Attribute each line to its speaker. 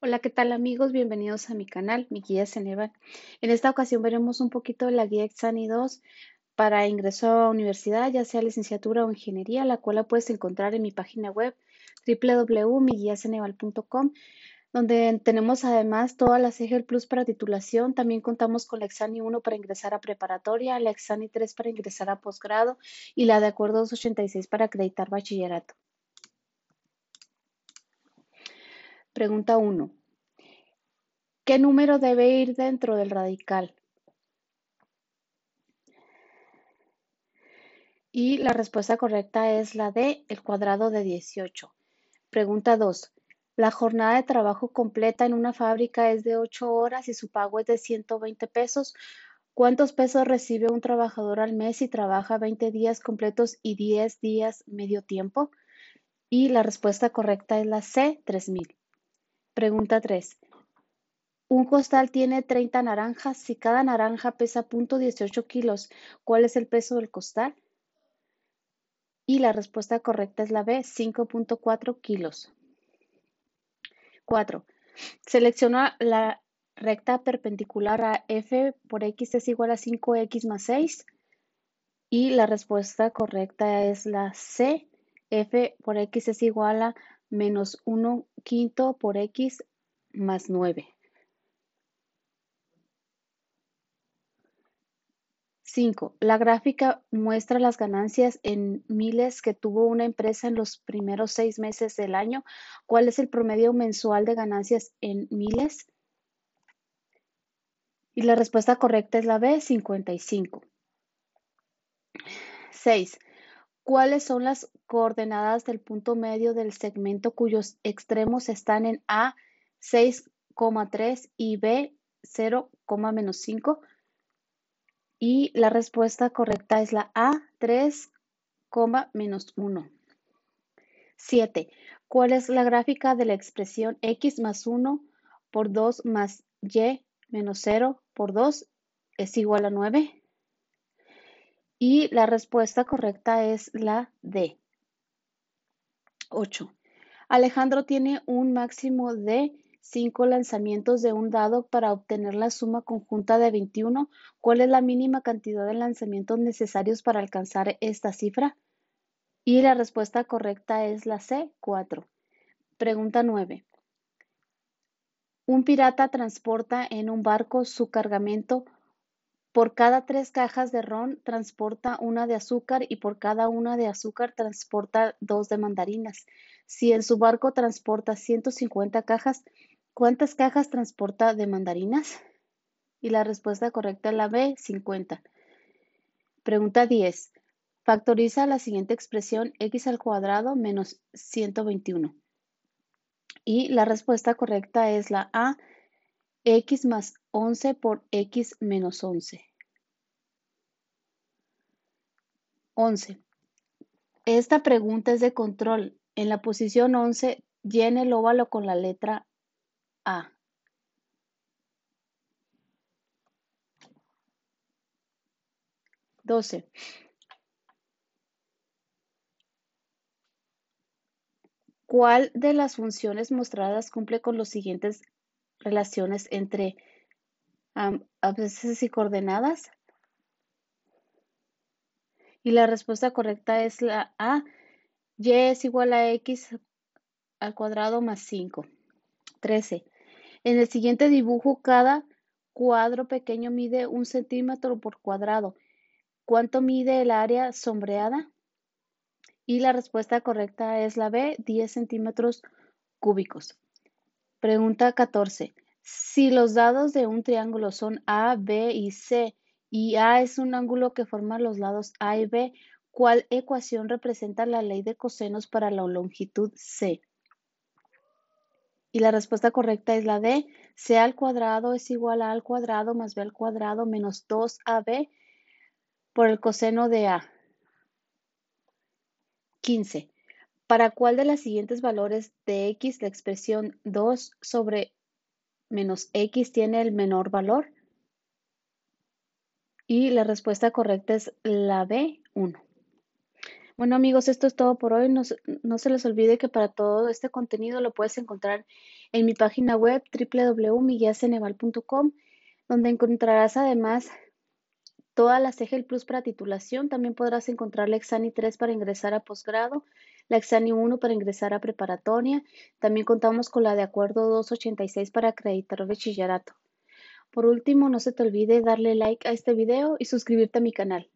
Speaker 1: Hola, ¿qué tal amigos? Bienvenidos a mi canal, mi guía Ceneval. En esta ocasión veremos un poquito de la guía Exani 2 para ingreso a universidad, ya sea licenciatura o ingeniería, la cual la puedes encontrar en mi página web www.miguiaceneval.com, donde tenemos además todas las EGEL Plus para titulación. También contamos con la Exani 1 para ingresar a preparatoria, la Exani 3 para ingresar a posgrado y la de acuerdo 286 para acreditar bachillerato. Pregunta 1. ¿Qué número debe ir dentro del radical? Y la respuesta correcta es la de el cuadrado de 18. Pregunta 2. La jornada de trabajo completa en una fábrica es de 8 horas y su pago es de 120 pesos. ¿Cuántos pesos recibe un trabajador al mes si trabaja 20 días completos y 10 días medio tiempo? Y la respuesta correcta es la C, 3000. Pregunta 3. Un costal tiene 30 naranjas. Si cada naranja pesa .18 kilos, ¿cuál es el peso del costal? Y la respuesta correcta es la B, 5.4 kilos. 4. Selecciona la recta perpendicular a f por x es igual a 5x más 6. Y la respuesta correcta es la C, f por x es igual a menos 1 quinto por x más 9. 5. La gráfica muestra las ganancias en miles que tuvo una empresa en los primeros seis meses del año. ¿Cuál es el promedio mensual de ganancias en miles? Y la respuesta correcta es la B, 55. 6. ¿Cuáles son las coordenadas del punto medio del segmento cuyos extremos están en A 6,3 y B 0,5? Y la respuesta correcta es la A 3, menos 1. 7. ¿Cuál es la gráfica de la expresión x más 1 por 2 más y menos 0 por 2 es igual a 9? Y la respuesta correcta es la D. 8. Alejandro tiene un máximo de 5 lanzamientos de un dado para obtener la suma conjunta de 21. ¿Cuál es la mínima cantidad de lanzamientos necesarios para alcanzar esta cifra? Y la respuesta correcta es la C, 4. Pregunta 9. Un pirata transporta en un barco su cargamento por cada tres cajas de ron transporta una de azúcar y por cada una de azúcar transporta dos de mandarinas. Si en su barco transporta 150 cajas, ¿cuántas cajas transporta de mandarinas? Y la respuesta correcta es la B, 50. Pregunta 10. Factoriza la siguiente expresión x al cuadrado menos 121. Y la respuesta correcta es la A, x más 11 por x menos 11. 11. Esta pregunta es de control. En la posición 11, llene el óvalo con la letra A. Doce. ¿Cuál de las funciones mostradas cumple con las siguientes relaciones entre abscisas y coordenadas? Y la respuesta correcta es la A. Y es igual a X al cuadrado más 5. 13. En el siguiente dibujo, cada cuadro pequeño mide un centímetro por cuadrado. ¿Cuánto mide el área sombreada? Y la respuesta correcta es la B, 10 centímetros cúbicos. Pregunta 14. Si los dados de un triángulo son A, B y C y A es un ángulo que forma los lados A y B, ¿cuál ecuación representa la ley de cosenos para la longitud C? Y la respuesta correcta es la D. C al cuadrado es igual a A al cuadrado más B al cuadrado menos 2AB por el coseno de A. 15. ¿Para cuál de los siguientes valores de x la expresión 2 sobre menos x tiene el menor valor? Y la respuesta correcta es la B, 1. Bueno amigos, esto es todo por hoy. No, se les olvide que para todo este contenido lo puedes encontrar en mi página web www.miguiaceneval.com, donde encontrarás además toda la CEGEL Plus para titulación. También podrás encontrar la Exani 3 para ingresar a posgrado, la Exani 1 para ingresar a preparatoria. También contamos con la de acuerdo 286 para acreditar bachillerato. Por último, no se te olvide darle like a este video y suscribirte a mi canal.